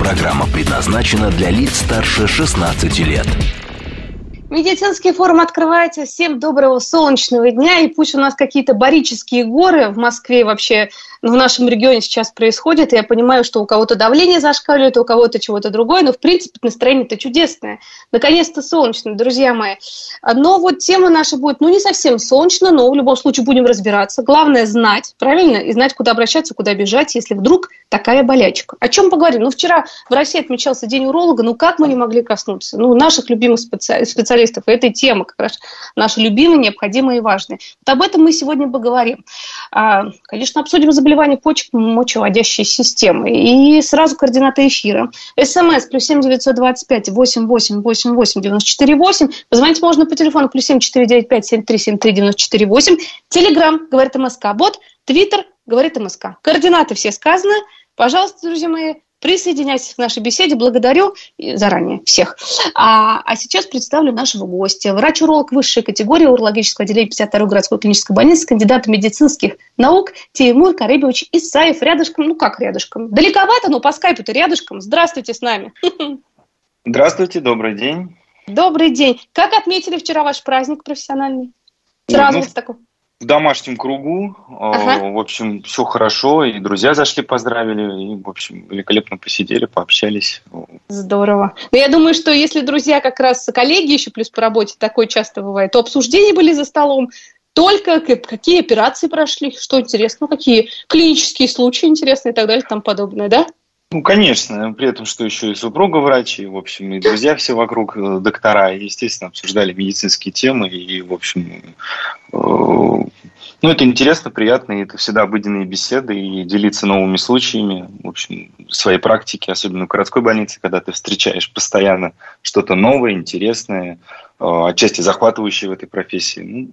Программа предназначена для лиц старше 16 лет. Медицинский форум открывается. Всем доброго солнечного дня. И пусть у нас какие-то барические горы в Москве вообще в нашем регионе сейчас происходит. Я понимаю, что у кого-то давление зашкаливает, у кого-то чего-то другое, но в принципе настроение-то чудесное. Наконец-то солнечно, друзья мои. Но вот тема наша будет, ну, не совсем солнечно, но в любом случае будем разбираться. Главное знать, правильно, и знать, куда обращаться, куда бежать, если вдруг такая болячка. О чем поговорим? Ну, вчера в России отмечался День уролога, ну, как мы не могли коснуться? Ну, наших любимых специалистов этой темы, как раз наши любимые, необходимые и важные. Вот об этом мы сегодня поговорим. А, конечно, обсудим заболевания заболевания почек мочеводящей системы. И сразу координаты эфира. СМС плюс семь девятьсот двадцать пять восемь восемь восемь восемь девяносто четыре восемь. Позвонить можно по телефону плюс семь четыре девять пять семь три семь три девяносто четыре восемь. Телеграмм, говорит МСК. Бот, Твиттер, говорит МСК. Координаты все сказаны. Пожалуйста, друзья мои, Присоединяйтесь к нашей беседе. Благодарю заранее всех. А, а сейчас представлю нашего гостя. Врач-уролог высшей категории урологического отделения 52-й городской клинической больницы, кандидат медицинских наук Тимур Каребович Исаев. Рядышком, ну как рядышком? Далековато, но по скайпу-то рядышком. Здравствуйте с нами. Здравствуйте, добрый день. Добрый день. Как отметили вчера ваш праздник профессиональный? Сразу ну, вот такой в домашнем кругу. А, ага. В общем, все хорошо. И друзья зашли, поздравили. И, в общем, великолепно посидели, пообщались. Здорово. Но я думаю, что если друзья как раз коллеги еще плюс по работе, такое часто бывает, то обсуждения были за столом, только какие операции прошли, что интересно, какие клинические случаи интересные и так далее и тому подобное, да? Ну, конечно, при этом, что еще и супруга врач, и, в общем, и друзья все вокруг э, доктора, и, естественно, обсуждали медицинские темы, и, в общем, э, ну, это интересно, приятно, и это всегда обыденные беседы, и делиться новыми случаями, в общем, своей практики, особенно в городской больнице, когда ты встречаешь постоянно что-то новое, интересное, э, отчасти захватывающее в этой профессии. Ну,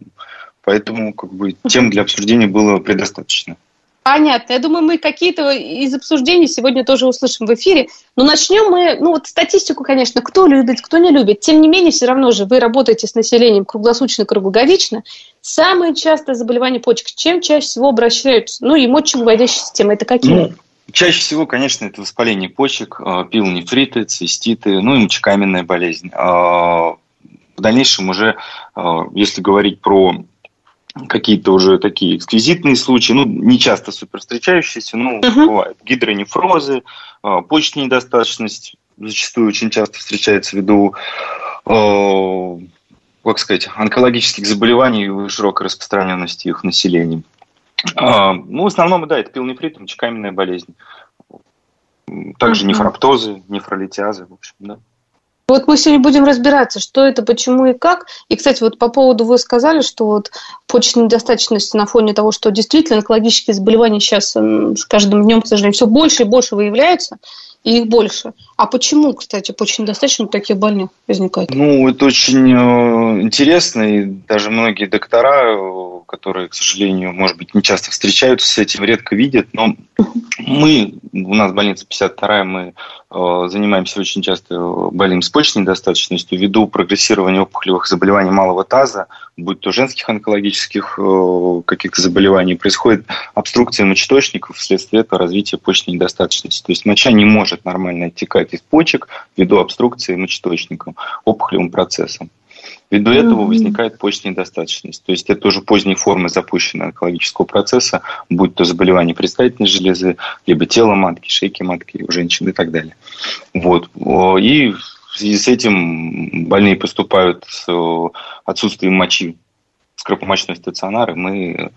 поэтому, как бы, тем для обсуждения было предостаточно. Понятно. Я думаю, мы какие-то из обсуждений сегодня тоже услышим в эфире. Но начнем мы, ну вот статистику, конечно, кто любит, кто не любит. Тем не менее, все равно же вы работаете с населением круглосуточно, круглогодично. Самые частые заболевания почек, чем чаще всего обращаются? Ну и мочевыводящая система, это какие? Ну, чаще всего, конечно, это воспаление почек, а, пилонефриты, циститы, ну и мочекаменная болезнь. А, в дальнейшем уже, а, если говорить про какие-то уже такие эксклюзивные случаи, ну, не часто супер встречающиеся, но uh-huh. бывают гидронефрозы, а, почечная недостаточность зачастую очень часто встречается ввиду, э, как сказать, онкологических заболеваний и широкой распространенности их населения. Э, ну, в основном, да, это пилонефрит, мочекаменная болезнь. Также нефроптозы, нефролитиазы, в общем, да. Вот мы сегодня будем разбираться, что это, почему и как. И, кстати, вот по поводу вы сказали, что вот почечной недостаточности на фоне того, что действительно онкологические заболевания сейчас с каждым днем, к сожалению, все больше и больше выявляются, и их больше. А почему, кстати, почечной недостаточности таких больных возникает? Ну, это очень э, интересно, и даже многие доктора, э, которые, к сожалению, может быть, не часто встречаются с этим, редко видят, но мы, у нас больница 52 мы Э, занимаемся очень часто э, больным с почечной недостаточностью ввиду прогрессирования опухолевых заболеваний малого таза, будь то женских онкологических э, каких-то заболеваний, происходит обструкция мочеточников вследствие этого развития почечной недостаточности. То есть моча не может нормально оттекать из почек ввиду обструкции мочеточником, опухолевым процессом. Ввиду этого возникает почечная недостаточность. То есть это уже поздние формы запущенного онкологического процесса, будь то заболевание предстательной железы, либо тела матки, шейки матки у женщин и так далее. Вот. И в связи с этим больные поступают с отсутствием мочи в скоропомощной стационары. Мы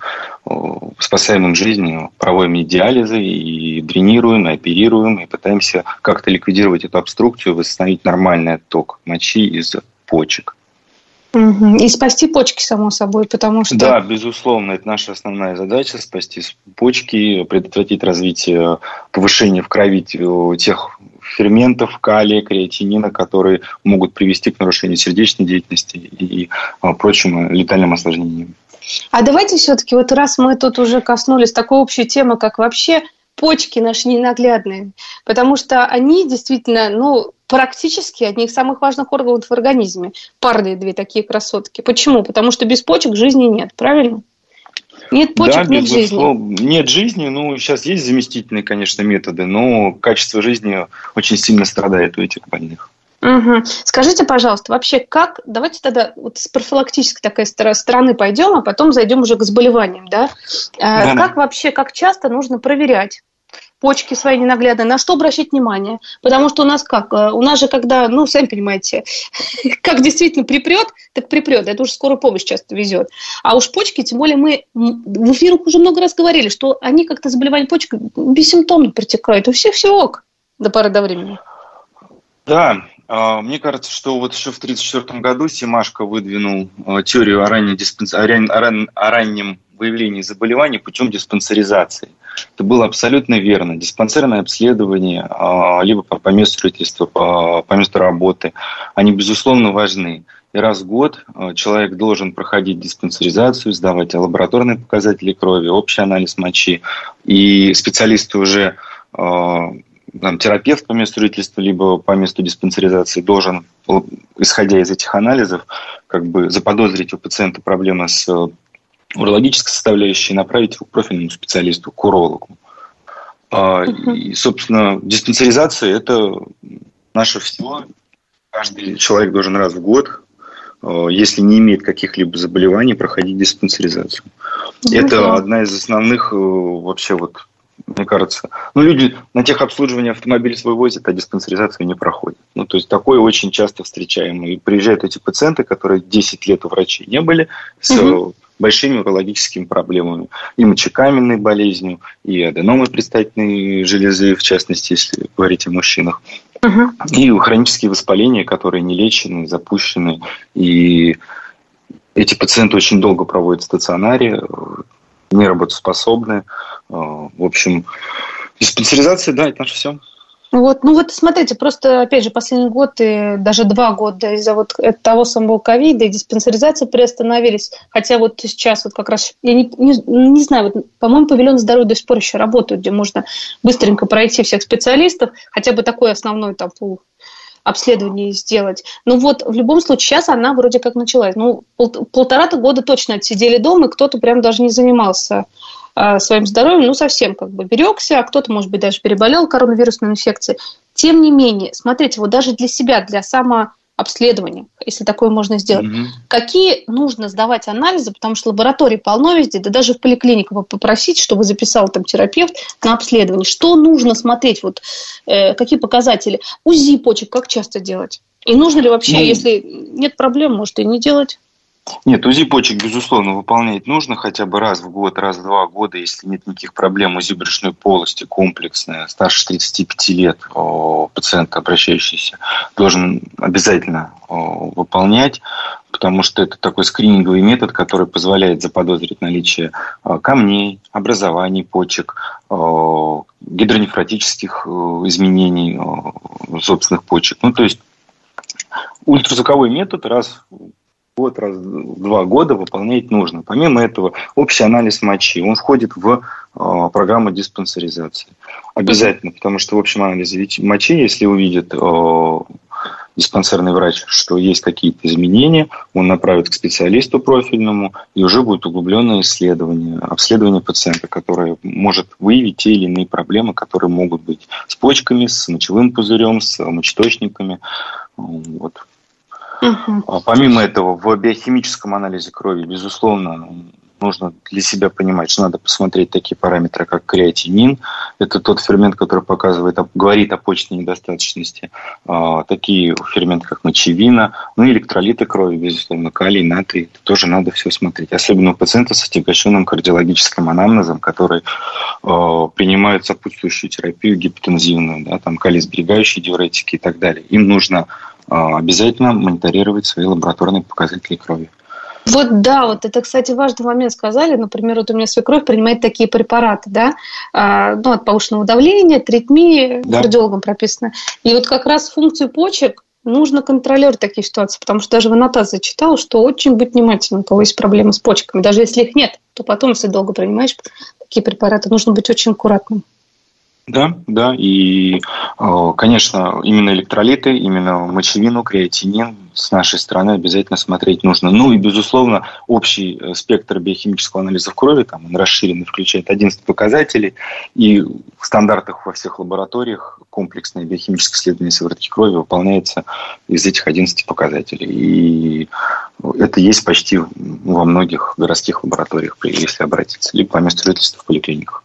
спасаем им жизнь, проводим диализы и дренируем, и оперируем, и пытаемся как-то ликвидировать эту обструкцию, восстановить нормальный отток мочи из почек. И спасти почки, само собой, потому что... Да, безусловно, это наша основная задача, спасти почки, предотвратить развитие, повышение в крови тех ферментов, калия, креатинина, которые могут привести к нарушению сердечной деятельности и прочим летальным осложнениям. А давайте все-таки, вот раз мы тут уже коснулись такой общей темы, как вообще почки наши ненаглядные, потому что они действительно, ну, практически одни из самых важных органов в организме. Парные две такие красотки. Почему? Потому что без почек жизни нет, правильно? Нет почек, да, нет жизни. Нет жизни, ну, сейчас есть заместительные, конечно, методы, но качество жизни очень сильно страдает у этих больных. Угу. Скажите, пожалуйста, вообще как, давайте тогда вот с профилактической такой стороны пойдем, а потом зайдем уже к заболеваниям, да? да как да. вообще, как часто нужно проверять почки свои ненаглядные, на что обращать внимание. Потому что у нас как? Э, у нас же когда, ну, сами понимаете, как действительно припрет, так припрет. Это уже скорую помощь часто везет. А уж почки, тем более мы в эфирах уже много раз говорили, что они как-то заболевание почек бессимптомно протекают. У всех все ок до поры до времени. Да, а, мне кажется, что вот еще в 1934 году Симашко выдвинул э, теорию о, ранней диспенс... о раннем выявлении заболеваний путем диспансеризации. Это было абсолютно верно. Диспансерное обследование, а, либо по, месту жительства, по, месту работы, они, безусловно, важны. И раз в год а, человек должен проходить диспансеризацию, сдавать лабораторные показатели крови, общий анализ мочи. И специалисты уже а, там, терапевт по месту жительства, либо по месту диспансеризации должен, исходя из этих анализов, как бы заподозрить у пациента проблемы с урологической составляющей, направить его к профильному специалисту, к урологу. Uh-huh. И, собственно, диспансеризация – это наше всего. Каждый человек должен раз в год, а, если не имеет каких-либо заболеваний, проходить диспансеризацию. Uh-huh. Это одна из основных э, вообще вот мне кажется. Ну, люди на тех обслуживания автомобиль свой возят, а диспансеризацию не проходят. Ну, то есть такое очень часто встречаемо. И приезжают эти пациенты, которые 10 лет у врачей не были, с угу большими урологическими проблемами. И мочекаменной болезнью, и аденомой предстательной железы, в частности, если говорить о мужчинах. Угу. И хронические воспаления, которые не лечены, запущены. И эти пациенты очень долго проводят в стационаре, не работоспособны. В общем, диспансеризация, да, это наше все. Вот, ну вот смотрите, просто, опять же, последний год и даже два года из-за вот того самого ковида и диспансеризации приостановились. Хотя вот сейчас вот как раз, я не, не, не знаю, вот, по-моему, павильон здоровья до сих пор еще работают, где можно быстренько пройти всех специалистов, хотя бы такой основной там пул обследование сделать. Ну вот, в любом случае, сейчас она вроде как началась. Ну, пол, полтора-то года точно отсидели дома, и кто-то прям даже не занимался своим здоровьем, ну, совсем как бы берегся, а кто-то, может быть, даже переболел коронавирусной инфекцией. Тем не менее, смотрите, вот даже для себя, для самообследования, если такое можно сделать, mm-hmm. какие нужно сдавать анализы, потому что лаборатории полно везде, да даже в поликлинику попросить, чтобы записал там терапевт на обследование. Что нужно смотреть, вот э, какие показатели? УЗИ почек как часто делать? И нужно ли вообще, mm-hmm. если нет проблем, может и не делать? Нет, УЗИ почек, безусловно, выполнять нужно хотя бы раз в год, раз в два года, если нет никаких проблем. УЗИ брюшной полости комплексная, старше 35 лет пациент, обращающийся, должен обязательно выполнять, потому что это такой скрининговый метод, который позволяет заподозрить наличие камней, образований почек, гидронефротических изменений собственных почек. Ну, то есть ультразвуковой метод раз год, раз в два года выполнять нужно. Помимо этого, общий анализ мочи, он входит в э, программу диспансеризации. Обязательно, потому что в общем анализе мочи, если увидит э, диспансерный врач, что есть какие-то изменения, он направит к специалисту профильному, и уже будет углубленное исследование, обследование пациента, которое может выявить те или иные проблемы, которые могут быть с почками, с мочевым пузырем, с мочеточниками. Вот. Угу. Помимо этого, в биохимическом анализе крови, безусловно, нужно для себя понимать, что надо посмотреть такие параметры, как креатинин. Это тот фермент, который показывает, говорит о почечной недостаточности. А, такие ферменты, как мочевина, ну и электролиты крови, безусловно, калий, натрий. Это тоже надо все смотреть. Особенно у пациентов с отягощенным кардиологическим анамнезом, которые а, принимают сопутствующую терапию гипотензивную, да, там калий-сберегающие диуретики и так далее. Им нужно а, обязательно мониторировать свои лабораторные показатели крови. Вот да, вот это, кстати, важный момент сказали. Например, вот у меня свекровь принимает такие препараты, да, а, ну, от повышенного давления, тритмии, да. кардиологом прописано. И вот как раз функцию почек нужно контролировать такие ситуации, потому что даже в аннотации читала, что очень быть внимательным, у кого есть проблемы с почками. Даже если их нет, то потом, если долго принимаешь такие препараты, нужно быть очень аккуратным. Да, да, и, э, конечно, именно электролиты, именно мочевину, креатинин с нашей стороны обязательно смотреть нужно. Ну и, безусловно, общий э, спектр биохимического анализа в крови, там он расширенный, включает 11 показателей, и в стандартах во всех лабораториях комплексное биохимическое исследование сыворотки крови выполняется из этих 11 показателей. И это есть почти во многих городских лабораториях, если обратиться, либо по месту жительства в поликлиниках.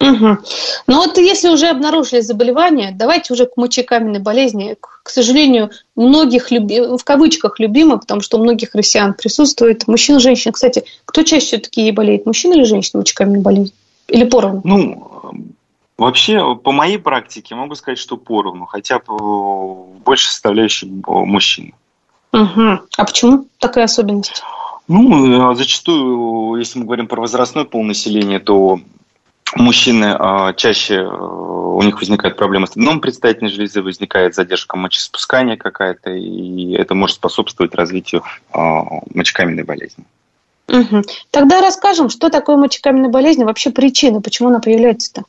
Угу. Ну вот если уже обнаружили заболевание, давайте уже к мочекаменной болезни. К сожалению, многих люби... в кавычках любимых, потому что у многих россиян присутствует мужчин и женщин. Кстати, кто чаще все-таки болеет, мужчина или женщина мочекаменной болезнью? Или поровну? Ну, вообще, по моей практике могу сказать, что поровну, хотя больше составляющий мужчин. Угу. А почему такая особенность? Ну, зачастую, если мы говорим про возрастное полнаселение, то мужчины э, чаще э, у них возникает проблема с дном предстательной железы, возникает задержка мочеспускания какая-то, и это может способствовать развитию э, мочекаменной болезни. Угу. Тогда расскажем, что такое мочекаменная болезнь, вообще причина, почему она появляется-то?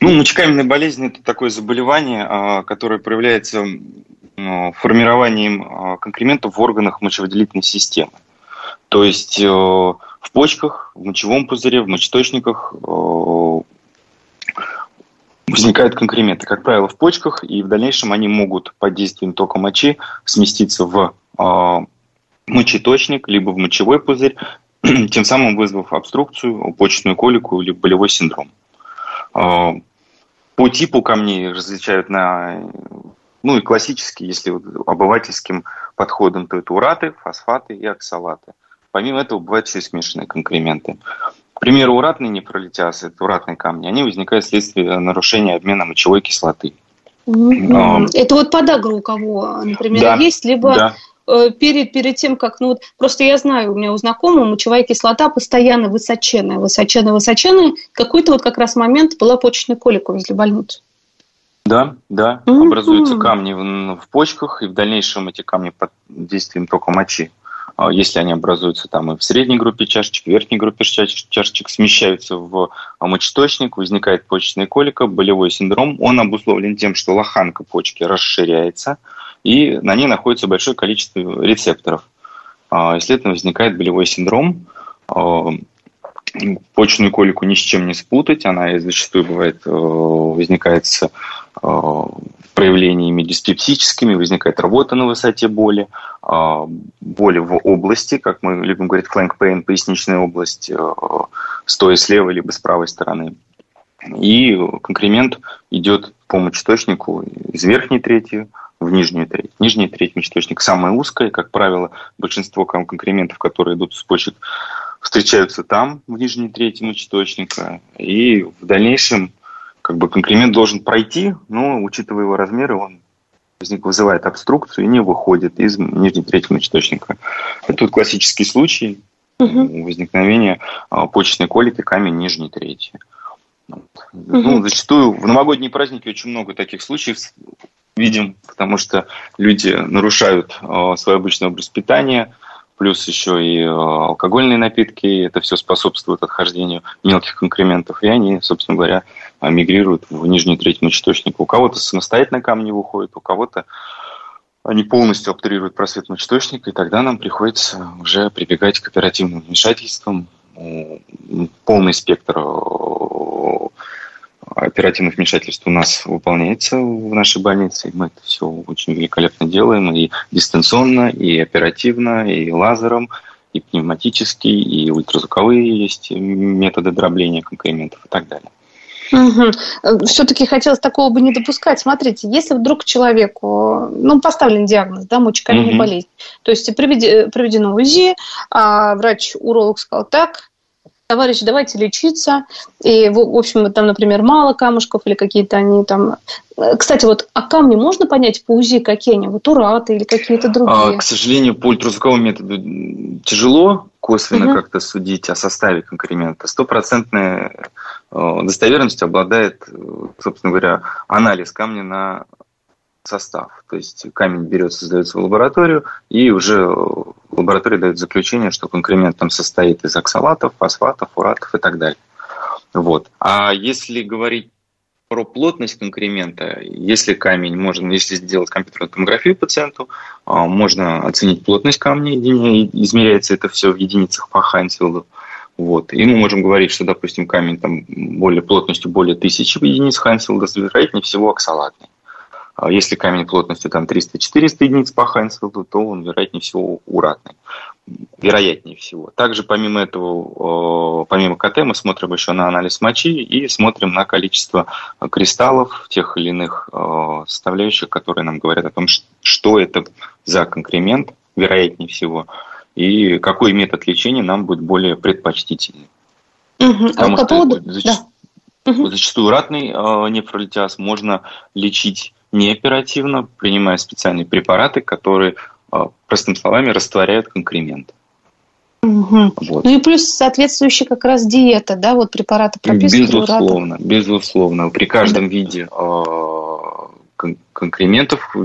Ну, мочекаменная болезнь – это такое заболевание, которое проявляется формированием конкрементов в органах мочевыделительной системы. То есть в почках, в мочевом пузыре, в мочеточниках э, возникают конкременты, как правило, в почках, и в дальнейшем они могут под действием тока мочи сместиться в э, мочеточник, либо в мочевой пузырь, тем самым вызвав обструкцию, почечную колику или болевой синдром. Э, по типу камней различают на, ну и классические, если обывательским подходом, то это ураты, фосфаты и оксалаты. Помимо этого бывают еще и смешанные конкременты. К примеру, уратные нефролитиазы, это уратные камни, они возникают вследствие нарушения обмена мочевой кислоты. Mm-hmm. Это вот подагра у кого, например, да, есть, либо да. Э, перед, перед тем, как, ну вот, просто я знаю, у меня у знакомого мочевая кислота постоянно высоченная, высоченная, высоченная. Какой-то вот как раз момент была почечная колика возле больницы. Да, да, mm-hmm. образуются камни в, в почках, и в дальнейшем эти камни под действием тока мочи если они образуются там и в средней группе чашечек, в верхней группе чашечек, смещаются в мочеточник, возникает почечная колика, болевой синдром. Он обусловлен тем, что лоханка почки расширяется, и на ней находится большое количество рецепторов. А, следовательно, возникает болевой синдром. Почечную колику ни с чем не спутать, она зачастую бывает, э, возникает с проявлениями диспептическими, возникает работа на высоте боли, а, боли в области, как мы любим говорить, flank pain, поясничная область, э, стоя с левой либо с правой стороны. И конкремент идет по мочеточнику из верхней трети в нижнюю треть. Нижняя треть мочеточника самая узкая, как правило, большинство конкрементов, которые идут с почек, встречаются там, в нижней трети мочеточника, и в дальнейшем как бы конкремент должен пройти, но, учитывая его размеры, он вызывает обструкцию и не выходит из нижней трети мочеточника. Это вот классический случай угу. возникновения а, почечной колики камень нижней трети. Угу. Ну, зачастую в новогодние праздники очень много таких случаев видим, потому что люди нарушают э, свой обычный образ питания, плюс еще и э, алкогольные напитки, это все способствует отхождению мелких конкрементов, и они, собственно говоря, мигрируют в нижнюю треть мочеточника. У кого-то самостоятельно камни выходят, у кого-то они полностью обтурируют просвет мочеточника, и тогда нам приходится уже прибегать к оперативным вмешательствам. Полный спектр э, оперативных вмешательств у нас выполняется в нашей больнице. Мы это все очень великолепно делаем и дистанционно, и оперативно, и лазером, и пневматически, и ультразвуковые есть методы дробления конкрементов и так далее. Угу. Все-таки хотелось такого бы не допускать. Смотрите, если вдруг человеку ну, поставлен диагноз, да, мочекаменная угу. болезнь, то есть проведено УЗИ, а врач-уролог сказал так, товарищ, давайте лечиться, и, в общем, там, например, мало камушков или какие-то они там... Кстати, вот, а камни можно понять по УЗИ, какие они? Вот ураты или какие-то другие? А, к сожалению, по ультразвуковому методу тяжело косвенно угу. как-то судить о составе конкремента. Стопроцентная э, достоверность обладает, э, собственно говоря, анализ камня на состав. То есть камень берется, сдается в лабораторию, и уже лаборатория дает заключение, что конкремент там состоит из оксалатов, фосфатов, уратов и так далее. Вот. А если говорить про плотность конкремента, если камень можно, если сделать компьютерную томографию пациенту, а, можно оценить плотность камня, измеряется это все в единицах по Хайнсфилду. Вот. И мы можем говорить, что, допустим, камень там более плотностью более тысячи единиц Хайнсфилда, вероятнее всего оксалатный. А если камень плотностью там 300-400 единиц по Хайнсфилду, то он, вероятнее всего, уратный. Вероятнее всего. Также, помимо этого, помимо КТ, мы смотрим еще на анализ мочи и смотрим на количество кристаллов тех или иных составляющих, которые нам говорят о том, что это за конкремент, вероятнее всего, и какой метод лечения нам будет более предпочтительный. Угу. Потому а что по поводу... зачастую, да. зачастую ратный э, нефролитиаз можно лечить неоперативно, принимая специальные препараты, которые, а, простыми словами, растворяют конкремент. Угу. Вот. Ну и плюс соответствующая как раз диета, да, вот препараты прописаны. Безусловно, безусловно. При каждом да. виде э, конкрементов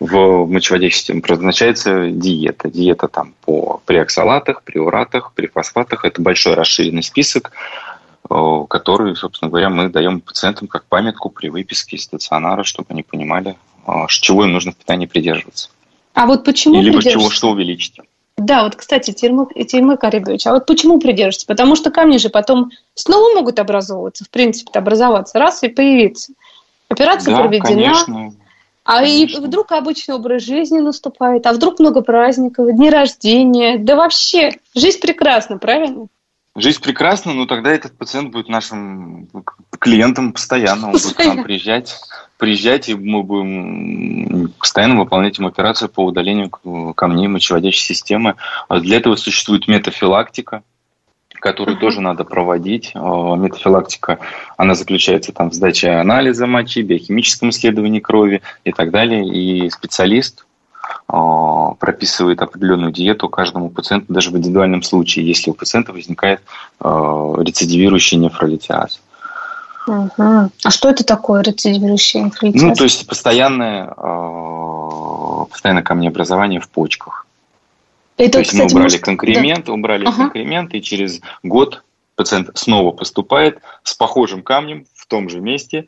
в мочеводящей системе предназначается диета. Диета там по при оксалатах, при уратах, при фосфатах. Это большой расширенный список Э, которые, собственно говоря, мы даем пациентам как памятку при выписке из стационара, чтобы они понимали, э, чего им нужно в питании придерживаться. А вот почему Либо чего, что увеличить. Да, вот, кстати, Тимур, Тимур Карибович, а вот почему придерживаться? Потому что камни же потом снова могут образовываться, в принципе, образоваться, раз и появиться. Операция да, проведена. Конечно. А Конечно. и вдруг обычный образ жизни наступает, а вдруг много праздников, дни рождения, да вообще, жизнь прекрасна, правильно? Жизнь прекрасна, но тогда этот пациент будет нашим клиентом постоянно. Он будет к нам приезжать, приезжать, и мы будем постоянно выполнять ему операцию по удалению камней мочеводящей системы. А для этого существует метафилактика, которую uh-huh. тоже надо проводить. А, метафилактика, она заключается там в сдаче анализа мочи, биохимическом исследовании крови и так далее. И специалист прописывает определенную диету каждому пациенту, даже в индивидуальном случае, если у пациента возникает а, рецидивирующий нефролитиаз. Угу. А что это такое рецидивирующий нефролитиаз? Ну, то есть постоянное, а, постоянное камнеобразование в почках. Это, то есть кстати, мы убрали может... конкремент, да. убрали ага. конкремент, и через год пациент снова поступает с похожим камнем в том же месте,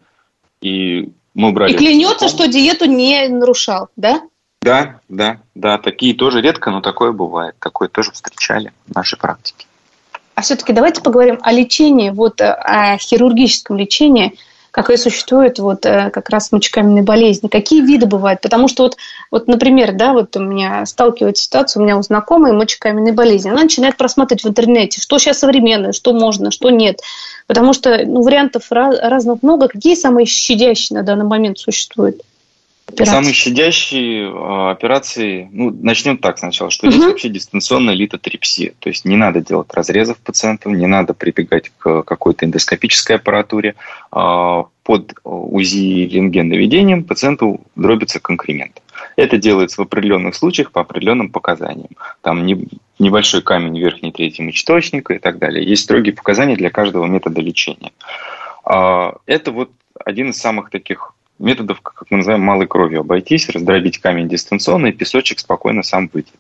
и мы убрали... И клянется, что диету не нарушал, да? Да, да, да, такие тоже редко, но такое бывает. Такое тоже встречали в нашей практике. А все-таки давайте поговорим о лечении, вот э, о хирургическом лечении, какое существует вот э, как раз мочекаменной болезни. Какие виды бывают? Потому что вот, вот, например, да, вот у меня сталкивается ситуация, у меня у знакомой мочекаменной болезни. Она начинает просматривать в интернете, что сейчас современное, что можно, что нет. Потому что ну, вариантов разных много. Какие самые щадящие на данный момент существуют? Операции? Самые щадящие э, операции, ну, начнем так сначала, что угу. есть вообще дистанционная литотрипсия. То есть не надо делать разрезов пациентам, не надо прибегать к какой-то эндоскопической аппаратуре. Э, под УЗИ рентген-наведением пациенту дробится конкремент. Это делается в определенных случаях по определенным показаниям. Там не, небольшой камень верхней трети мочеточника и так далее. Есть строгие показания для каждого метода лечения. Это вот один из самых таких методов, как мы называем, малой кровью обойтись, раздробить камень дистанционно, и песочек спокойно сам выйдет.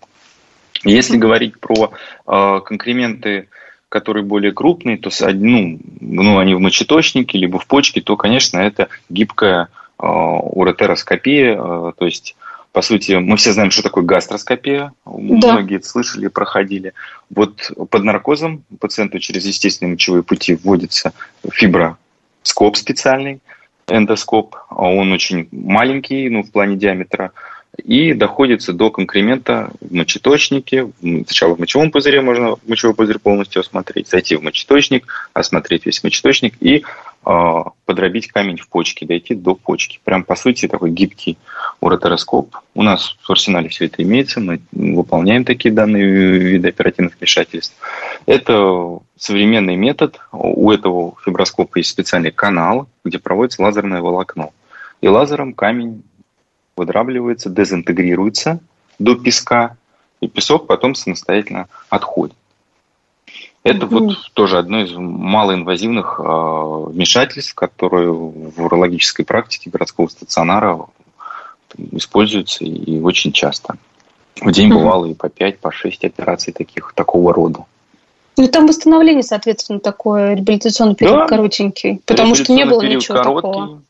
Если говорить про э, конкременты, которые более крупные, то ну, ну, они в мочеточнике, либо в почке, то, конечно, это гибкая э, уретероскопия, э, то есть по сути, мы все знаем, что такое гастроскопия. Да. Многие это слышали, проходили. Вот под наркозом пациенту через естественные мочевые пути вводится фиброскоп специальный, эндоскоп, а он очень маленький, ну, в плане диаметра, и доходится до конкремента в мочеточнике. Сначала в мочевом пузыре можно мочевой пузырь полностью осмотреть, зайти в мочеточник, осмотреть весь мочеточник и э, подробить камень в почке, дойти до почки. Прям, по сути, такой гибкий уротероскоп. У нас в арсенале все это имеется, мы выполняем такие данные виды оперативных вмешательств. Это современный метод. У этого фиброскопа есть специальный канал, где проводится лазерное волокно. И лазером камень выдравливается, дезинтегрируется до песка, и песок потом самостоятельно отходит. Это вот тоже одно из малоинвазивных э, вмешательств, которые в урологической практике городского стационара используются и очень часто. В день бывало и по 5, по 6 операций таких, такого рода. Ну, там восстановление, соответственно, такое, реабилитационный период да. коротенький, потому что не было ничего короткий, такого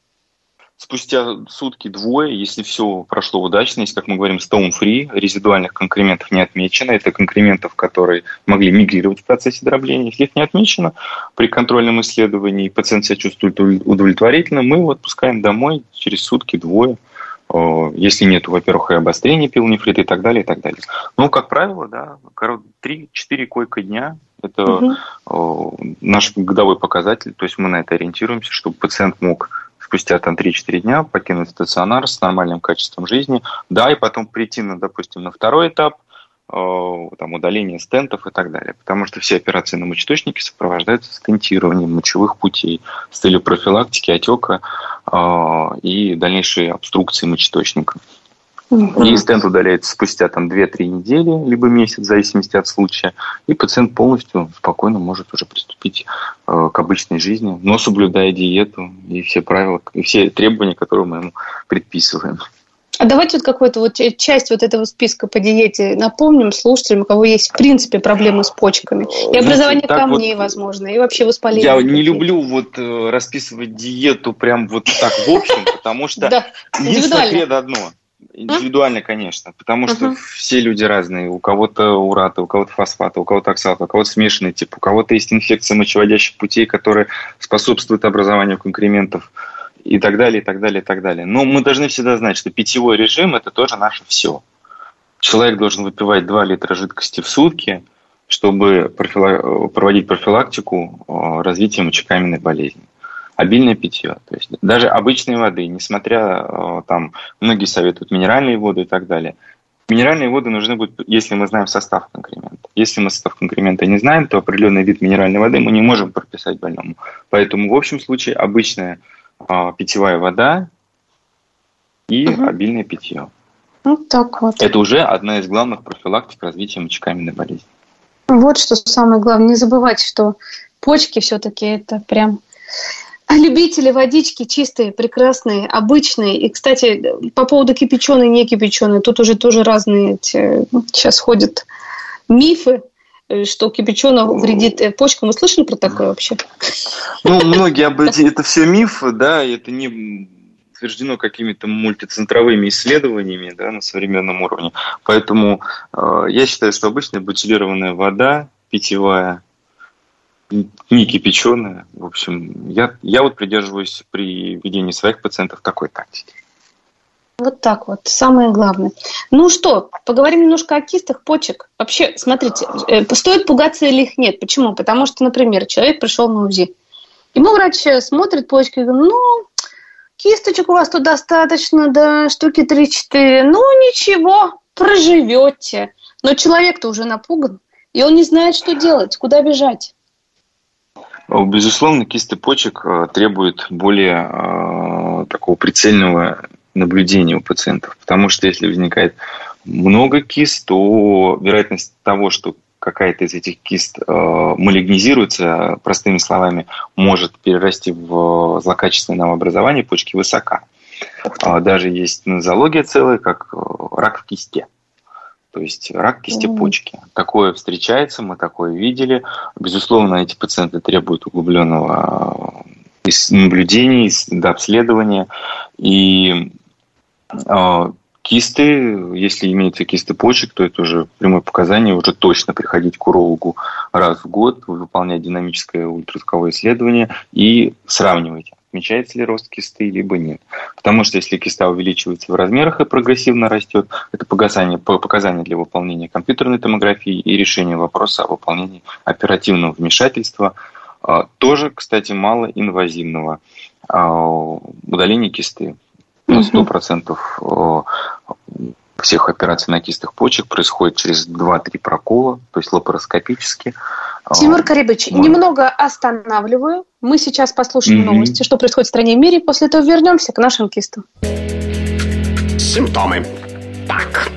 спустя сутки, двое, если все прошло удачно, если, как мы говорим, stone free, резидуальных конкрементов не отмечено, это конкрементов, которые могли мигрировать в процессе дробления, если их не отмечено, при контрольном исследовании пациент себя чувствует удовлетворительно, мы его отпускаем домой через сутки, двое, если нет, во-первых, и обострения пилонефрита и так далее, и так далее. Ну, как правило, да, 3-4 койка дня – это угу. наш годовой показатель, то есть мы на это ориентируемся, чтобы пациент мог спустя там 3-4 дня покинуть стационар с нормальным качеством жизни, да, и потом прийти, на, допустим, на второй этап, э, там, удаление стентов и так далее. Потому что все операции на мочеточнике сопровождаются стентированием мочевых путей с целью профилактики отека э, и дальнейшей обструкции мочеточника. И стенд удаляется спустя там 2-3 недели, либо месяц, в зависимости от случая. И пациент полностью спокойно может уже приступить э, к обычной жизни, но соблюдая диету и все правила, и все требования, которые мы ему предписываем. А давайте вот какую-то вот часть вот этого списка по диете напомним слушателям, у кого есть в принципе проблемы с почками. И образование Знаете, камней, вот, возможно, и вообще воспаление. Я не люблю вот э, расписывать диету прям вот так в общем, потому что да, единственное одно – Индивидуально, конечно, потому что uh-huh. все люди разные. У кого-то урата, у кого-то фосфата, у кого-то оксалата, у кого-то смешанный тип, у кого-то есть инфекция мочеводящих путей, которая способствует образованию конкрементов и так далее, и так далее, и так далее. Но мы должны всегда знать, что питьевой режим – это тоже наше все. Человек должен выпивать 2 литра жидкости в сутки, чтобы профила... проводить профилактику э, развития мочекаменной болезни обильное питье. То есть даже обычной воды, несмотря э, там многие советуют минеральные воды и так далее. Минеральные воды нужны будут, если мы знаем состав конкремента. Если мы состав конкремента не знаем, то определенный вид минеральной воды мы не можем прописать больному. Поэтому в общем случае обычная э, питьевая вода и угу. обильное питье. Вот так вот. Это уже одна из главных профилактик развития мочекаменной болезни. Вот что самое главное. Не забывать, что почки все-таки это прям любители водички чистые, прекрасные, обычные. И, кстати, по поводу кипяченой, не кипяченой, тут уже тоже разные эти, сейчас ходят мифы, э, что кипяченое вредит э, почкам. Вы слышали про такое вообще? Ну, многие об этом, это все мифы, да, это не подтверждено какими-то мультицентровыми исследованиями да, на современном уровне. Поэтому э, я считаю, что обычная бутилированная вода питьевая, не кипяченая. В общем, я, я вот придерживаюсь при ведении своих пациентов такой тактики. Вот так вот, самое главное. Ну что, поговорим немножко о кистах почек. Вообще, смотрите, э, стоит пугаться или их нет. Почему? Потому что, например, человек пришел на УЗИ. Ему врач смотрит почки и говорит, ну, кисточек у вас тут достаточно, да, штуки 3-4. Ну, ничего, проживете. Но человек-то уже напуган, и он не знает, что делать, куда бежать. Безусловно, кисты почек э, требуют более э, такого прицельного наблюдения у пациентов, потому что если возникает много кист, то вероятность того, что какая-то из этих кист э, малигнизируется, простыми словами, может перерасти в злокачественное новообразование почки высока. Даже есть нозология целая, как рак в кисте. То есть рак кисти почки. Такое встречается, мы такое видели. Безусловно, эти пациенты требуют углубленного э, наблюдения, до обследования. И э, кисты, если имеются кисты почек, то это уже прямое показание уже точно приходить к урологу раз в год, выполнять динамическое ультразвуковое исследование и сравнивать отмечается ли рост кисты, либо нет. Потому что если киста увеличивается в размерах и прогрессивно растет, это показание, показание для выполнения компьютерной томографии и решения вопроса о выполнении оперативного вмешательства, а, тоже, кстати, малоинвазивного а, удаления кисты. На 100% а, всех операций на кистых почек происходит через 2-3 прокола, то есть лапароскопически. Тимур Карибович, мы... немного останавливаю. Мы сейчас послушаем mm-hmm. новости, что происходит в стране и мире. После этого вернемся к нашим кистам. Симптомы. Так,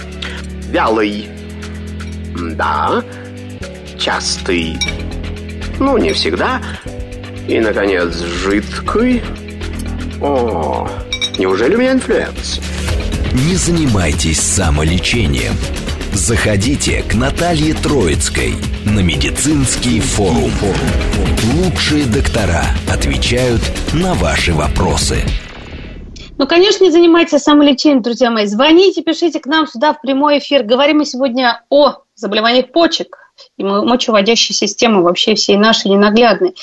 вялый. Да. Частый. Ну, не всегда. И, наконец, жидкий. О, неужели у меня инфлюэнца? Не занимайтесь самолечением. Заходите к Наталье Троицкой на медицинский форум. Лучшие доктора отвечают на ваши вопросы. Ну, конечно, не занимайтесь самолечением, друзья мои. Звоните, пишите к нам сюда в прямой эфир. Говорим мы сегодня о заболеваниях почек и мочеводящей системы вообще всей нашей ненаглядной.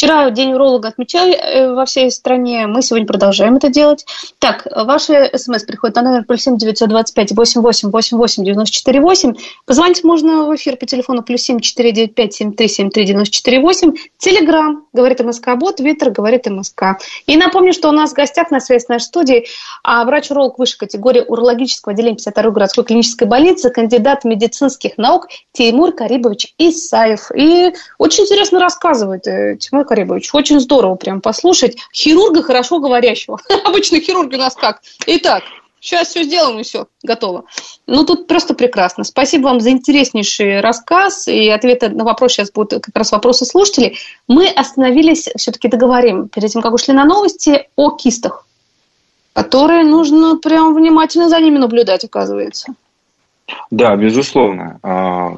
Вчера День уролога отмечали э, во всей стране. Мы сегодня продолжаем это делать. Так, ваши смс приходят на номер плюс семь девятьсот двадцать пять восемь восемь восемь восемь девяносто четыре восемь. Позвонить можно в эфир по телефону плюс семь четыре девять пять семь три семь три девяносто четыре восемь. Телеграмм, говорит МСК Бот, Твиттер, говорит МСК. И напомню, что у нас в гостях на связи с нашей студией а врач-уролог высшей категории урологического отделения 52 городской клинической больницы, кандидат медицинских наук Тимур Карибович Исаев. И очень интересно рассказывает э, Тимур Карибович. Очень здорово прям послушать хирурга хорошо говорящего. Обычно хирурги у нас как? Итак, сейчас все сделаем и все, готово. Ну, тут просто прекрасно. Спасибо вам за интереснейший рассказ и ответы на вопрос. Сейчас будут как раз вопросы слушателей. Мы остановились, все-таки договорим, перед тем, как ушли на новости, о кистах, которые нужно прям внимательно за ними наблюдать, оказывается. Да, безусловно. А,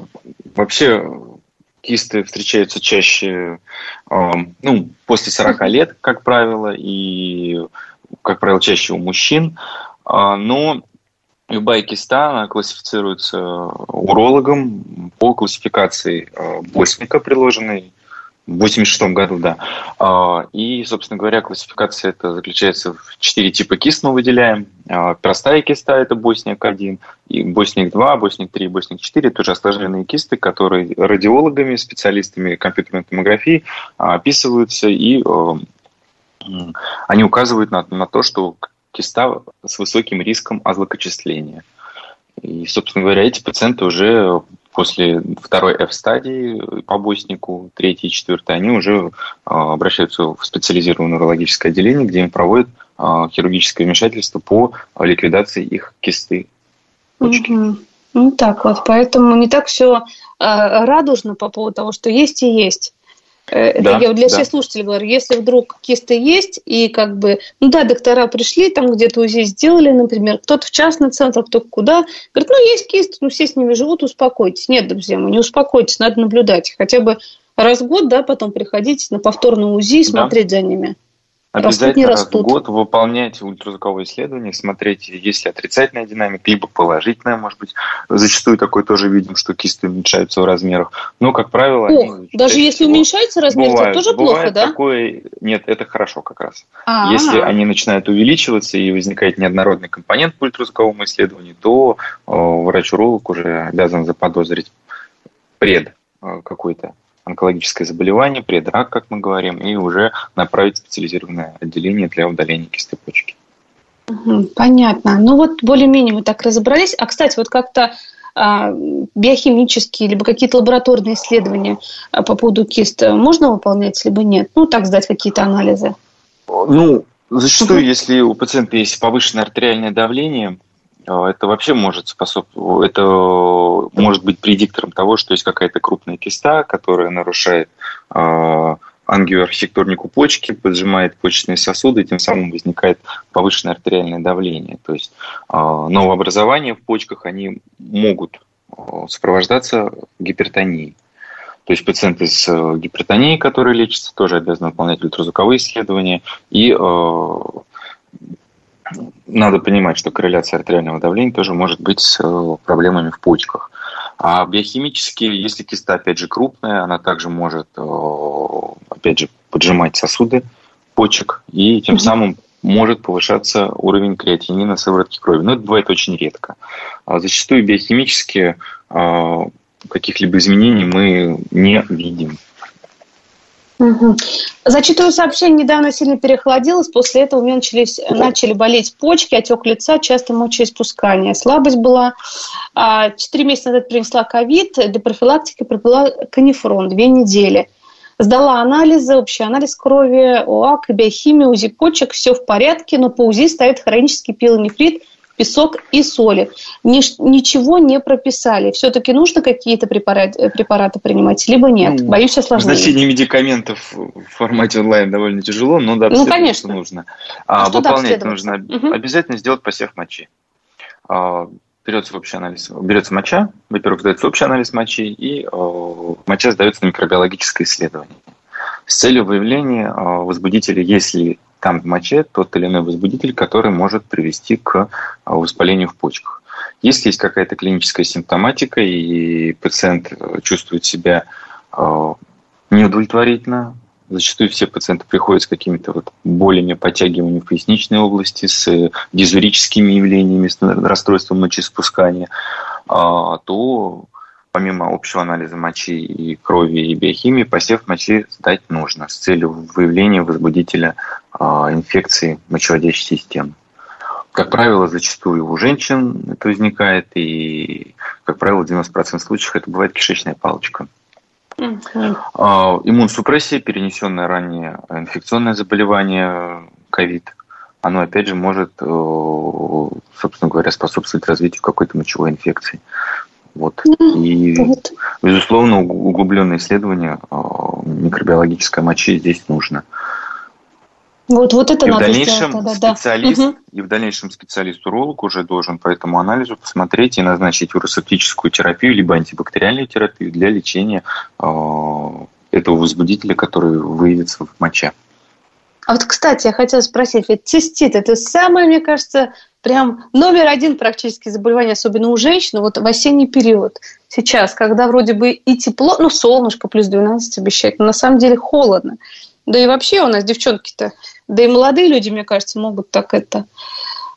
вообще кисты встречаются чаще ну, после 40 лет, как правило, и, как правило, чаще у мужчин. А, но любая киста она классифицируется урологом по классификации а, Босника, приложенной в 86 году, да. А, и, собственно говоря, классификация это заключается в четыре типа кист мы выделяем. А, простая киста – это Босник-1, и Босник-2, Босник-3, Босник-4 – тоже осложненные кисты, которые радиологами, специалистами компьютерной томографии а, описываются, и они указывают на, на то, что киста с высоким риском озлокочисления. И, собственно говоря, эти пациенты уже после второй F-стадии по боснику, третьей и четвертой, они уже а, обращаются в специализированное урологическое отделение, где им проводят а, хирургическое вмешательство по ликвидации их кисты почки. Ну так вот, поэтому не так все радужно по поводу того, что есть и есть. Э, да, я для да. всех слушателей говорю, если вдруг кисты есть, и как бы, ну да, доктора пришли, там где-то УЗИ сделали, например, кто-то в частный центр, кто куда, говорит, ну есть кисты, ну все с ними живут, успокойтесь. Нет, друзья мои, не успокойтесь, надо наблюдать. Хотя бы раз в год, да, потом приходить на повторное УЗИ и смотреть да. за ними. Обязательно раз в год выполнять ультразвуковое исследование, смотреть, есть ли отрицательная динамика, либо положительная, может быть. Зачастую такое тоже видим, что кисты уменьшаются в размерах. Но, как правило... Ох, даже если уменьшается размер, бывает, это тоже плохо, да? Такое... Нет, это хорошо как раз. А-а-а. Если они начинают увеличиваться и возникает неоднородный компонент по ультразвуковому исследованию, то врач-уролог уже обязан заподозрить пред какой-то онкологическое заболевание, предрак, как мы говорим, и уже направить специализированное отделение для удаления кисты почки. Понятно. Ну вот более-менее мы так разобрались. А, кстати, вот как-то а, биохимические либо какие-то лабораторные исследования а, по поводу кист можно выполнять, либо нет? Ну, так сдать какие-то анализы. Ну, зачастую, угу. если у пациента есть повышенное артериальное давление, это вообще может способ... это может быть предиктором того, что есть какая-то крупная киста, которая нарушает э, ангиоархитектурнику почки, поджимает почечные сосуды, и тем самым возникает повышенное артериальное давление. То есть э, новообразования в почках, они могут сопровождаться гипертонией. То есть пациенты с гипертонией, которые лечатся, тоже обязаны выполнять ультразвуковые исследования и надо понимать, что корреляция артериального давления тоже может быть с э, проблемами в почках. А биохимически, если киста, опять же, крупная, она также может, э, опять же, поджимать сосуды почек и тем самым может повышаться уровень креатинина в сыворотке крови. Но это бывает очень редко. А зачастую биохимически э, каких-либо изменений мы не видим. Зачитываю сообщение. Недавно сильно переохладилось. После этого у меня начались, начали болеть почки, отек лица, часто мочеиспускание. Слабость была. А, четыре месяца назад принесла ковид. Для профилактики пропила канифрон. Две недели. Сдала анализы, общий анализ крови, ОАК, биохимия, УЗИ почек. Все в порядке, но по УЗИ стоит хронический пилонефрит – песок и соли. Нич- ничего не прописали. Все-таки нужно какие-то препараты, препараты принимать, либо нет? Ну, Боюсь осложнений. Назначение медикаментов в формате онлайн довольно тяжело, но да, ну, конечно. нужно. А, что выполнять нужно угу. обязательно сделать посев мочи. А, берется общий анализ, берется моча, во-первых, сдается общий анализ мочи, и э, моча сдается на микробиологическое исследование с целью выявления э, возбудителя, если там в моче тот или иной возбудитель, который может привести к а, воспалению в почках. Если есть какая-то клиническая симптоматика, и пациент э, чувствует себя а, неудовлетворительно, зачастую все пациенты приходят с какими-то вот болями, подтягиваниями в поясничной области, с дизурическими явлениями, с расстройством мочеиспускания, а, то помимо общего анализа мочи и крови и биохимии, посев мочи сдать нужно с целью выявления возбудителя а, инфекции мочеводящей системы. Как правило, зачастую у женщин это возникает, и, как правило, в 90% случаев это бывает кишечная палочка. Uh-huh. Иммунсупрессия, перенесенное ранее инфекционное заболевание, ковид, оно, опять же, может, э, собственно говоря, способствовать развитию какой-то мочевой инфекции. Вот. И, безусловно, углубленное исследование э, микробиологической мочи здесь нужно. Вот, вот это и надо в дальнейшем сделать, да, специалист, да. И в дальнейшем специалист-уролог уже должен по этому анализу посмотреть и назначить уросептическую терапию, либо антибактериальную терапию для лечения э, этого возбудителя, который выявится в моче. А вот, кстати, я хотела спросить, ведь цистит – это самое, мне кажется, прям номер один практически заболевание, особенно у женщин, вот в осенний период. Сейчас, когда вроде бы и тепло, ну, солнышко плюс 12 обещает, но на самом деле холодно. Да и вообще у нас девчонки-то, да и молодые люди, мне кажется, могут так это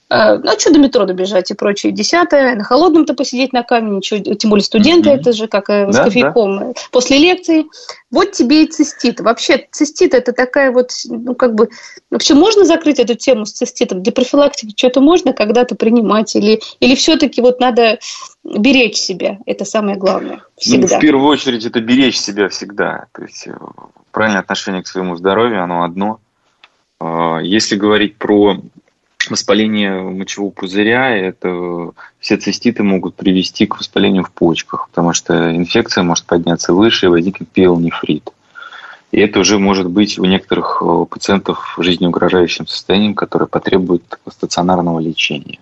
ну, а что до метро добежать и прочее. Десятое. На холодном-то посидеть на камне, тем более студенты, mm-hmm. это же как э, с да, кофейком. Да. После лекции. Вот тебе и цистит. Вообще, цистит это такая вот, ну, как бы, вообще можно закрыть эту тему с циститом? Для профилактики что-то можно когда-то принимать? Или, или все-таки вот надо беречь себя? Это самое главное. Всегда. Ну, в первую очередь, это беречь себя всегда. То есть, э, правильное отношение к своему здоровью, оно одно. Если говорить про Воспаление мочевого пузыря, это все циститы могут привести к воспалению в почках, потому что инфекция может подняться выше и возникнет пиелонефрит. И это уже может быть у некоторых э, пациентов жизнеугрожающим состоянием, которое потребует стационарного лечения.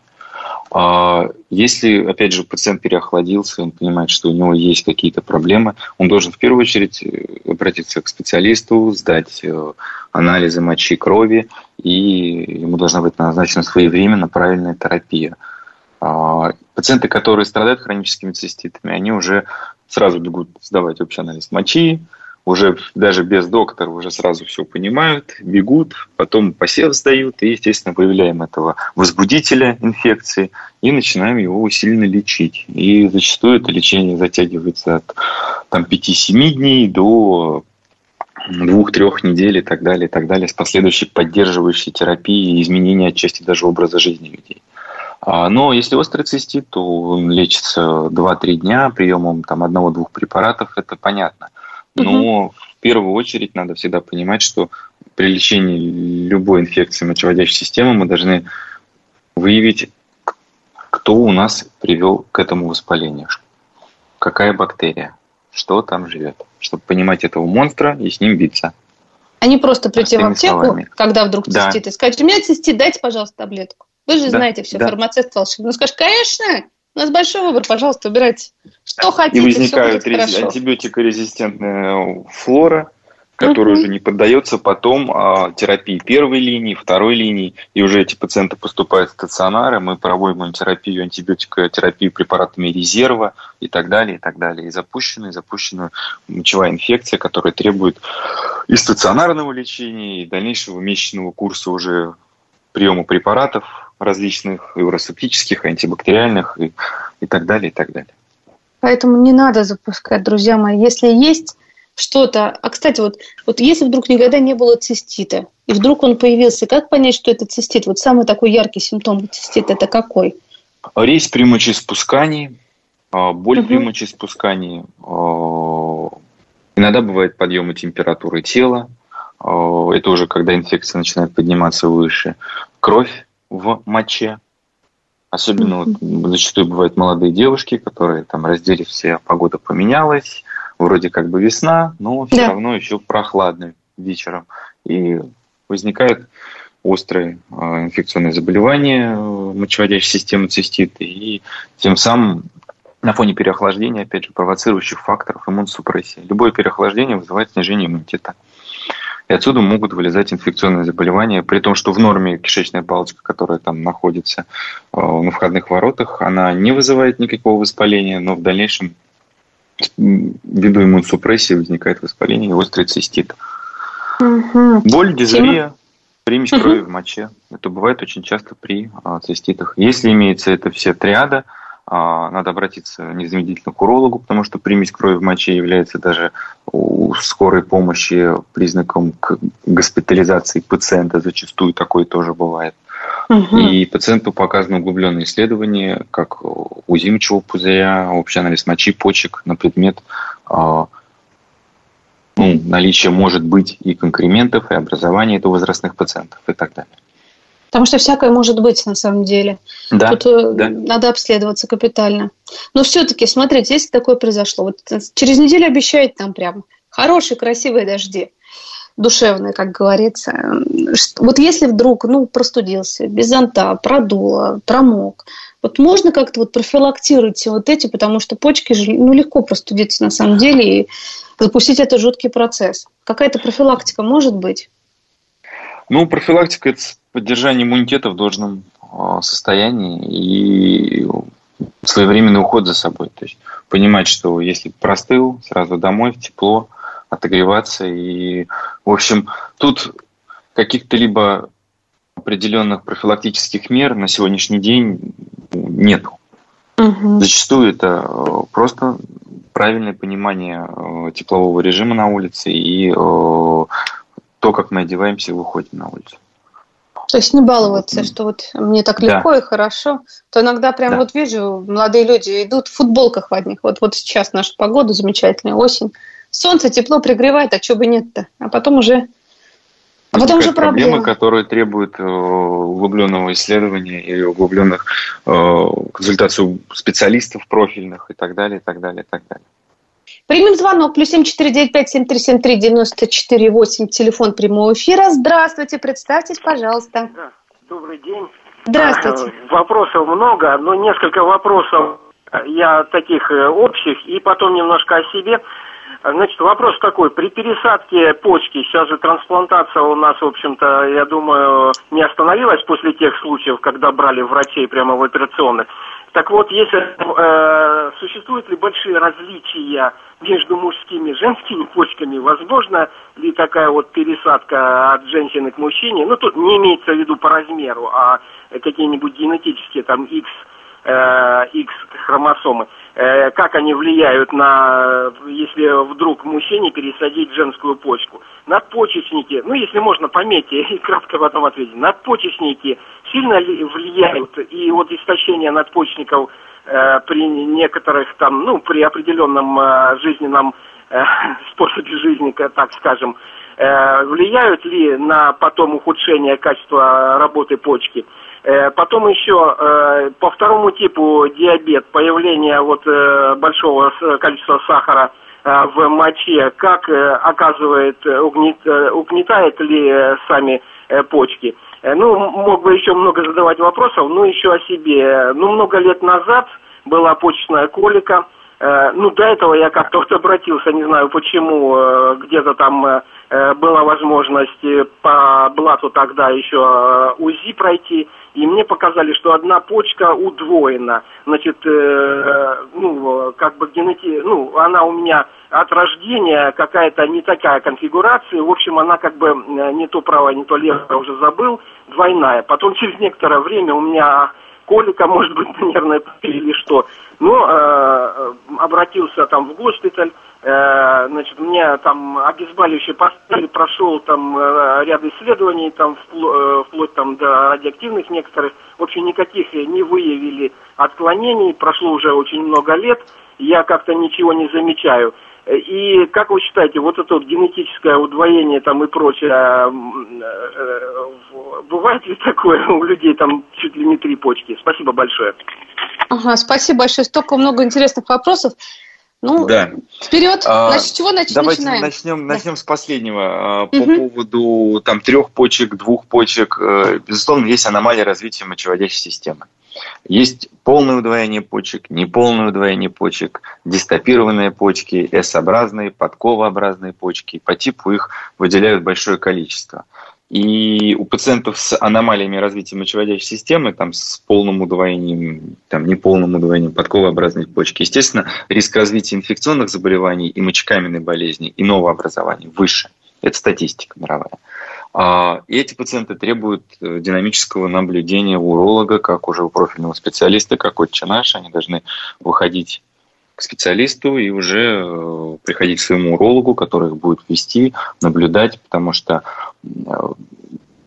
А если, опять же, пациент переохладился, он понимает, что у него есть какие-то проблемы, он должен в первую очередь э, обратиться к специалисту, сдать э, анализы мочи крови, и ему должна быть назначена своевременно правильная терапия. А пациенты, которые страдают хроническими циститами, они уже сразу бегут сдавать общий анализ мочи, уже даже без доктора уже сразу все понимают, бегут, потом посев сдают и, естественно, выявляем этого возбудителя инфекции и начинаем его усиленно лечить. И зачастую это лечение затягивается от там, 5-7 дней до двух-трех недель и так далее, и так далее, с последующей поддерживающей терапией и изменения отчасти даже образа жизни людей. А, но если острый цистит, то он лечится 2-3 дня приемом там, одного-двух препаратов, это понятно. Но угу. в первую очередь надо всегда понимать, что при лечении любой инфекции мочеводящей системы мы должны выявить, кто у нас привел к этому воспалению, какая бактерия, что там живет, чтобы понимать этого монстра и с ним биться. А не просто прийти в аптеку, словами. когда вдруг да. цистит, и сказать, у меня цистит, дайте, пожалуйста, таблетку. Вы же да. знаете все, да. фармацевт волшебный. Ну, скажешь, конечно, у нас большой выбор, пожалуйста, убирайте. Что хотите, И возникает рез... антибиотикорезистентная флора, которая угу. уже не поддается потом а, терапии первой линии, второй линии, и уже эти пациенты поступают в стационары, мы проводим им терапию, антибиотикотерапию препаратами резерва и так далее, и так далее. И запущена, и запущена мочевая инфекция, которая требует и стационарного лечения, и дальнейшего месячного курса уже приема препаратов, различных эвросептических, антибактериальных и, и так далее, и так далее. Поэтому не надо запускать, друзья мои. Если есть что-то. А, кстати, вот, вот если вдруг никогда не было цистита, и вдруг он появился, как понять, что это цистит? Вот самый такой яркий симптом цистита – это какой? Резь при мочеиспускании, а, боль угу. при мочеиспускании, а, иногда бывает подъемы температуры тела, это уже когда инфекция начинает подниматься выше, кровь в моче, Особенно вот, зачастую бывают молодые девушки, которые там раздели все, погода поменялась, вроде как бы весна, но все да. равно еще прохладно вечером. И возникают острые э, инфекционные заболевания э, мочеводящей системы циститы, и тем самым на фоне переохлаждения, опять же, провоцирующих факторов иммуносупрессии. Любое переохлаждение вызывает снижение иммунитета. И отсюда могут вылезать инфекционные заболевания, при том, что в норме кишечная палочка, которая там находится э, на входных воротах, она не вызывает никакого воспаления, но в дальнейшем ввиду иммуносупрессии возникает воспаление и острый цистит. Угу. Боль, дизария, примесь крови в моче. Это бывает очень часто при а, циститах. Если имеется это все триада – а, надо обратиться незамедлительно к урологу, потому что примесь крови в моче является даже у скорой помощи признаком к госпитализации пациента. Зачастую такое тоже бывает. Угу. И пациенту показано углубленное исследование, как УЗИ мочевого пузыря, общий анализ мочи, почек на предмет а, ну, наличия может быть и конкрементов, и образования это возрастных пациентов и так далее. Потому что всякое может быть на самом деле. Да, Тут э, да. надо обследоваться капитально. Но все-таки, смотрите, если такое произошло, вот через неделю обещают нам прям хорошие, красивые дожди душевные, как говорится. Вот если вдруг, ну, простудился, без зонта, продуло, промок, вот можно как-то вот профилактировать вот эти, потому что почки ну, легко простудиться на самом деле и запустить это жуткий процесс. Какая-то профилактика может быть? Ну, профилактика – это поддержание иммунитета в должном а, состоянии и своевременный уход за собой. То есть понимать, что если простыл, сразу домой, в тепло, отогреваться. И, в общем, тут каких-то либо определенных профилактических мер на сегодняшний день нет. Угу. Зачастую это э, просто правильное понимание э, теплового режима на улице и э, то, как мы одеваемся и выходим на улицу. То есть не баловаться, что вот мне так легко да. и хорошо. То иногда прям да. вот вижу, молодые люди идут в футболках в одних. Вот, вот сейчас наша погода замечательная, осень. Солнце тепло пригревает, а чего бы нет-то? А потом уже а потом уже проблемы, проблема. которые требуют э, углубленного исследования или углубленных э, консультаций у специалистов профильных и так далее, и так далее, и так далее. Примем звонок. Плюс семь четыре девять пять семь три семь три девяносто четыре восемь. Телефон прямого эфира. Здравствуйте. Представьтесь, пожалуйста. Да. Добрый день. Здравствуйте. А, вопросов много, но несколько вопросов я таких э, общих и потом немножко о себе. Значит, вопрос такой. При пересадке почки, сейчас же трансплантация у нас, в общем-то, я думаю, не остановилась после тех случаев, когда брали врачей прямо в операционных. Так вот, если э, существуют ли большие различия между мужскими и женскими почками, возможно ли такая вот пересадка от женщины к мужчине, ну тут не имеется в виду по размеру, а какие-нибудь генетические там X э, X хромосомы, э, как они влияют на, если вдруг мужчине пересадить женскую почку. Надпочечники, ну если можно пометьте и кратко потом ответить, надпочечники сильно влияют, и вот истощение надпочечников э, при некоторых там, ну при определенном э, жизненном э, способе жизни, так скажем, э, влияют ли на потом ухудшение качества работы почки. Э, потом еще э, по второму типу диабет, появление вот э, большого количества сахара в моче, как оказывает, угнетает ли сами почки. Ну, мог бы еще много задавать вопросов, но еще о себе. Ну, много лет назад была почечная колика. Ну, до этого я как-то вот обратился, не знаю почему, где-то там была возможность по блату тогда еще УЗИ пройти и мне показали, что одна почка удвоена. Значит, э, ну, как бы генети... ну, она у меня от рождения какая-то не такая конфигурация. В общем, она как бы э, не то правая, не то левая, уже забыл, двойная. Потом через некоторое время у меня колика, может быть, нервная или что. Но э, обратился там в госпиталь, Э, значит, мне там обезболивающее поставили, прошел там э, ряд исследований, там э, вплоть там до радиоактивных некоторых. В общем, никаких не выявили отклонений. Прошло уже очень много лет. Я как-то ничего не замечаю. И как вы считаете, вот это вот генетическое удвоение там и прочее, бывает ли такое у людей там чуть ли не три почки? Спасибо большое. Ага, спасибо большое. Столько много интересных вопросов. Ну, да. вперед. А, Значит, с чего нач- давайте начинаем? начнем, начнем да. с последнего. А, по угу. поводу там трех почек, двух почек. Э, безусловно, есть аномалия развития мочеводящей системы. Есть полное удвоение почек, неполное удвоение почек, дистопированные почки, S-образные, подковообразные почки. По типу их выделяют большое количество. И у пациентов с аномалиями развития мочеводящей системы, там, с полным удвоением, там, неполным удвоением подковообразной почки, естественно, риск развития инфекционных заболеваний и мочекаменной болезни и нового образования выше. Это статистика мировая. А, и эти пациенты требуют э, динамического наблюдения уролога, как уже у профильного специалиста, как отче наш. Они должны выходить к специалисту и уже э, приходить к своему урологу, который их будет вести, наблюдать, потому что э,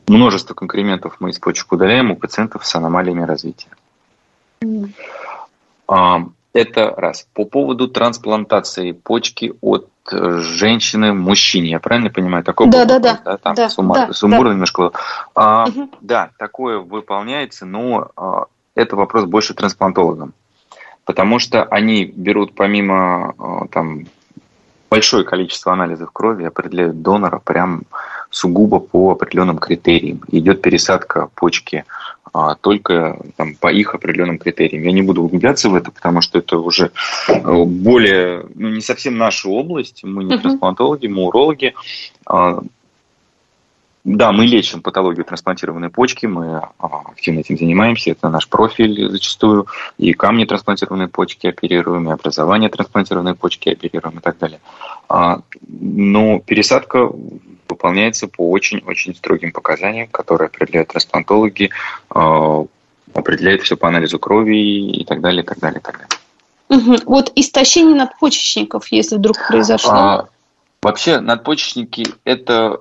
множество конкрементов мы из почек удаляем у пациентов с аномалиями развития. Mm. Это раз. По поводу трансплантации почки от э, женщины мужчине, я правильно понимаю? Такой да, да, да, да. Там да, суммар, да, суммарно да. немножко. А, угу. Да, такое выполняется, но а, это вопрос больше трансплантологам потому что они берут помимо э, там, большое количество анализов крови, определяют донора прям сугубо по определенным критериям. Идет пересадка почки а, только там, по их определенным критериям. Я не буду углубляться в это, потому что это уже э, более, ну, не совсем наша область. Мы не трансплантологи, мы урологи. А, да, мы лечим патологию трансплантированной почки, мы а, активно этим занимаемся, это наш профиль зачастую, и камни трансплантированной почки оперируем, и образование трансплантированной почки оперируем и так далее. А, но пересадка выполняется по очень-очень строгим показаниям, которые определяют трансплантологи, а, определяют все по анализу крови и так далее, и так далее, и так далее. Угу. Вот истощение надпочечников, если вдруг произошло. А, вообще надпочечники – это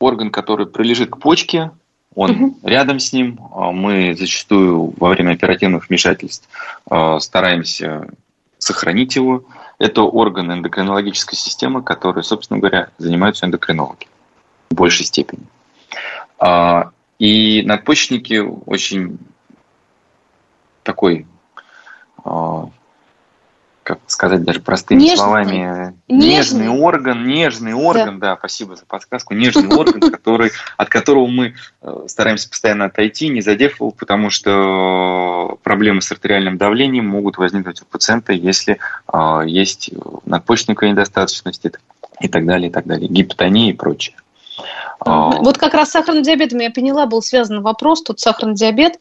орган, который прилежит к почке, он угу. рядом с ним. А, мы зачастую во время оперативных вмешательств а, стараемся сохранить его. Это орган эндокринологической системы, который, собственно говоря, занимаются эндокринологи в большей степени. А, и надпочечники очень такой как сказать даже простыми нежный. словами, нежный. нежный орган, нежный орган, да. да, спасибо за подсказку, нежный орган, который, от которого мы э, стараемся постоянно отойти, не задев его, потому что проблемы с артериальным давлением могут возникнуть у пациента, если э, есть надпочечниковая недостаточность и так далее, и так далее, гипотония и прочее. А, вот как раз с сахарным диабетом, я поняла, был связан вопрос, тут сахарный диабет.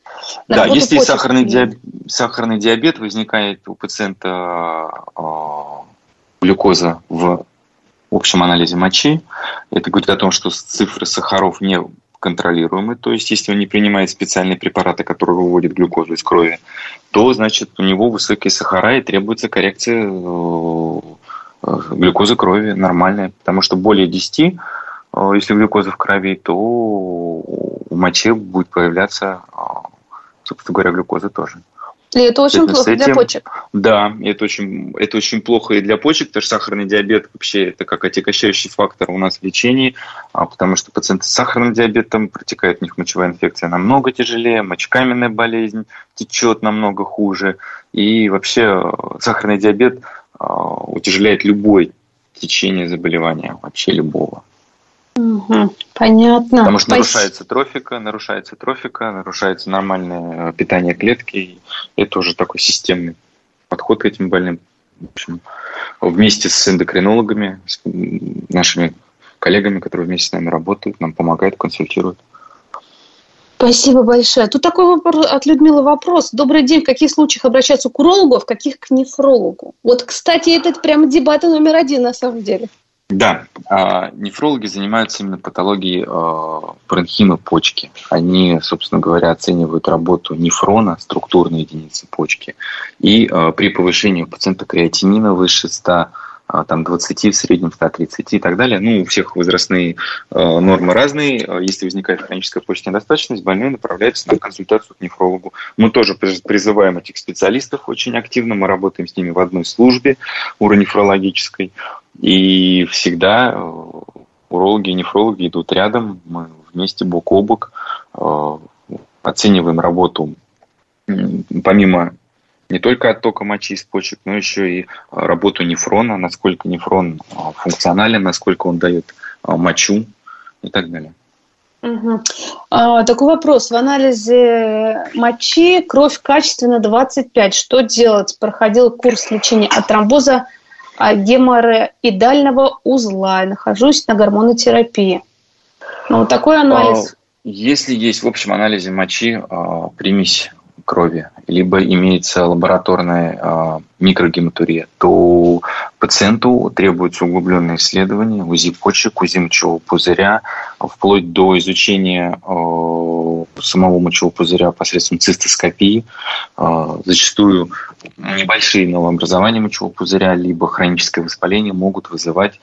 Да, если сахарный диабет, сахарный диабет, возникает у пациента э, глюкоза в общем анализе мочи. Это говорит о том, что цифры сахаров не контролируемы, то есть если он не принимает специальные препараты, которые выводят глюкозу из крови, то значит у него высокие сахара и требуется коррекция э, глюкозы крови нормальная, потому что более 10 Э, если глюкоза в крови, то в моче будет появляться, э, собственно говоря, глюкоза тоже. И это очень плохо этим, для почек. Да, это очень, это очень плохо и для почек, потому что сахарный диабет вообще это как отягощающий фактор у нас в лечении, а, потому что пациенты с сахарным диабетом протекает у них мочевая инфекция намного тяжелее, мочекаменная болезнь течет намного хуже, и вообще э, сахарный диабет утяжеляет любое течение заболевания, вообще любого. Угу, понятно. Потому что нарушается трофика, нарушается трофика, нарушается нормальное питание клетки. Это уже такой системный подход к этим больным. В общем, вместе с эндокринологами, с нашими коллегами, которые вместе с нами работают, нам помогают, консультируют. Спасибо большое. Тут такой вопрос от Людмилы вопрос. Добрый день. В каких случаях обращаться к урологу, а в каких к нефрологу? Вот, кстати, это прямо дебаты номер один на самом деле. Да, а, нефрологи занимаются именно патологией паренхимы почки. Они, собственно говоря, оценивают работу нефрона, структурной единицы почки. И а, при повышении у пациента креатинина выше 100 а, там 20 в среднем, 130 и так далее. Ну, у всех возрастные нормы разные. Если возникает хроническая почечная недостаточность, больной направляется на консультацию к нефрологу. Мы тоже призываем этих специалистов очень активно. Мы работаем с ними в одной службе уронефрологической. И всегда э, урологи и нефрологи идут рядом. Мы вместе бок о бок э, оцениваем работу помимо не только оттока мочи из почек, но еще и а, работу нефрона, насколько нефрон функционален, насколько он дает мочу и так далее. Угу. А, такой вопрос. В анализе мочи кровь качественно 25. Что делать? Проходил курс лечения от тромбоза геморроидального узла. Нахожусь на гормонотерапии. Ну, такой анализ. Если есть в общем анализе мочи примесь крови, либо имеется лабораторная э, микрогематурия, то пациенту требуется углубленное исследование УЗИ почек, УЗИ мочевого пузыря, вплоть до изучения э, самого мочевого пузыря посредством цистоскопии. Э, зачастую небольшие новообразования мочевого пузыря, либо хроническое воспаление могут вызывать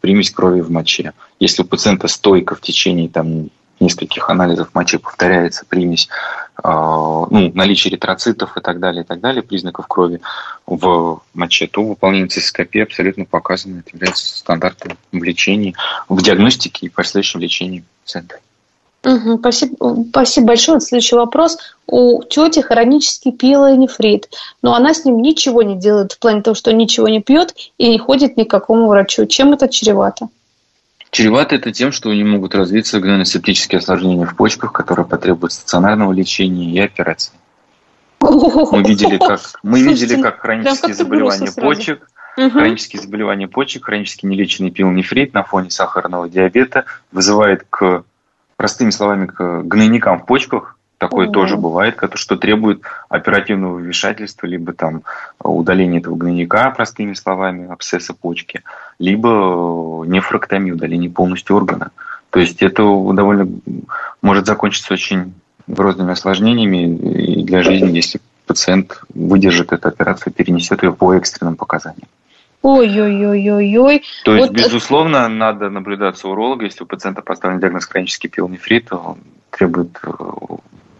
примесь крови в моче. Если у пациента стойко в течение там, нескольких анализов мочи повторяется примесь, а, ну, наличие эритроцитов и так далее, и так далее, признаков крови в моче, то выполнение цистоскопии абсолютно показано. Это является стандартом в лечении, в диагностике и последующем лечении пациента. Угу, спасибо, спасибо большое. Следующий вопрос. У тети хронический пилонефрит, но она с ним ничего не делает в плане того, что ничего не пьет и не ходит ни к какому врачу. Чем это чревато? Чревато это тем, что не могут развиться гнойно-септические осложнения в почках, которые потребуют стационарного лечения и операции. Мы видели, как, мы видели, как хронические заболевания почек, угу. хронические заболевания почек, хронически нелеченный пилонефрит на фоне сахарного диабета вызывает к, простыми словами, к гнойникам в почках, Такое mm тоже бывает, что требует оперативного вмешательства, либо там удаления этого гнойника, простыми словами, абсцесса почки, либо нефроктомии, удаления полностью органа. То есть это довольно может закончиться очень грозными осложнениями для жизни, если пациент выдержит эту операцию, перенесет ее по экстренным показаниям. Ой-ой-ой-ой-ой. То есть, вот безусловно, надо наблюдаться у уролога. Если у пациента поставлен диагноз хронический пилонефрит, он требует э,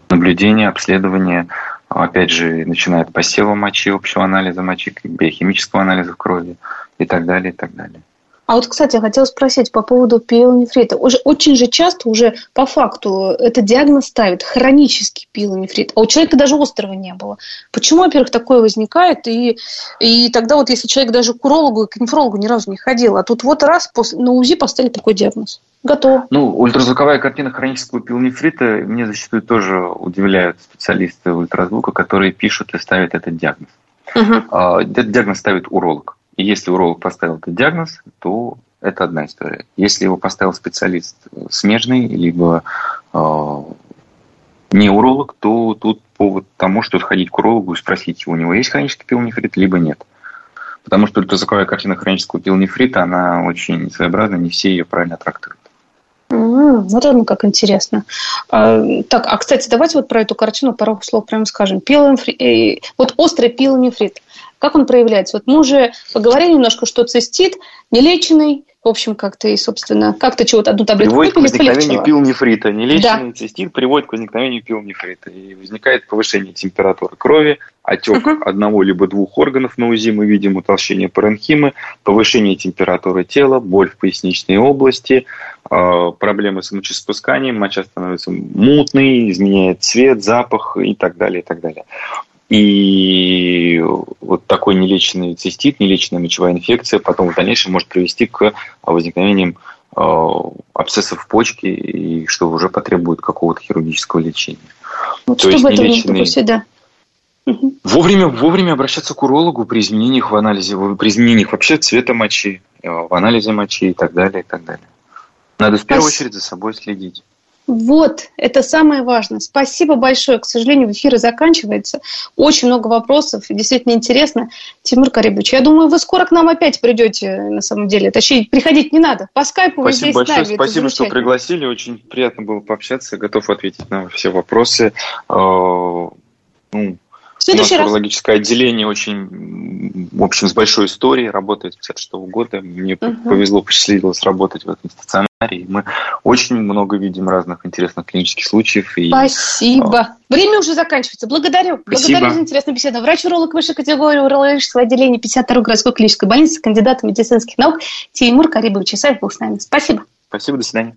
наблюдение, обследование, опять же, начиная от посева мочи, общего анализа мочи, биохимического анализа крови и так далее, и так далее. А вот, кстати, я хотела спросить по поводу пилонефрита. Уже, очень же часто уже по факту этот диагноз ставит хронический пилонефрит, а у человека даже острого не было. Почему, во-первых, такое возникает? И, и тогда вот если человек даже к урологу и к нефрологу ни разу не ходил, а тут вот раз после, на УЗИ поставили такой диагноз. Готово. Ну, ультразвуковая картина хронического пилонефрита мне зачастую тоже удивляют специалисты ультразвука, которые пишут и ставят этот диагноз. Угу. Этот диагноз ставит уролог. И если уролог поставил этот диагноз, то это одна история. Если его поставил специалист смежный, либо э, не уролог, то тут повод тому, что сходить к урологу и спросить, у него есть хронический пилонефрит, либо нет. Потому что ультразвуковая картина хронического пилонефрита, она очень своеобразна, не все ее правильно трактуют. Вот оно как интересно. А, так, а кстати, давайте вот про эту картину пару слов прямо скажем. Пилонефрит, э, вот острый пилонефрит, как он проявляется? Вот мы уже поговорили немножко, что цистит нелеченный, в общем, как-то и, собственно, как-то чего-то одну таблетку Приводит выпили, к возникновению пилнефрита. Нелеченный да. цистит приводит к возникновению пилнефрита. И возникает повышение температуры крови, отек uh-huh. одного либо двух органов на УЗИ, мы видим утолщение паренхимы, повышение температуры тела, боль в поясничной области, э, проблемы с мочеспусканием, моча становится мутной, изменяет цвет, запах и так далее, и так далее. И вот такой нелеченный цистит, нелеченная мочевая инфекция потом в дальнейшем может привести к возникновениям э, абсцессов в почке, и что уже потребует какого-то хирургического лечения. Вот То чтобы есть нелеченный... всегда. Вовремя, вовремя обращаться к урологу при изменениях в анализе, при изменениях вообще цвета мочи, э, в анализе мочи и так далее, и так далее. Надо в первую очередь за собой следить. Вот, это самое важное. Спасибо большое. К сожалению, эфир заканчивается. Очень много вопросов. Действительно интересно. Тимур Карибович, я думаю, вы скоро к нам опять придете, на самом деле. Точнее, приходить не надо. По скайпу вы здесь большое. нами. Спасибо, что пригласили. Очень приятно было пообщаться. Готов ответить на все вопросы. Э, ну, следующий У нас раз. урологическое отделение очень, в общем, с большой историей, работает с 56 года. Мне Мгм. повезло, посчастливилось работать в этом стационаре. И мы очень много видим разных интересных клинических случаев. И Спасибо. Время уже заканчивается. Благодарю. Спасибо. Благодарю за интересную беседу. Врач-уролог высшей категории урологического отделения 52 городской клинической больницы, кандидат медицинских наук Тимур Карибович Исаев был с нами. Спасибо. спасибо, до свидания.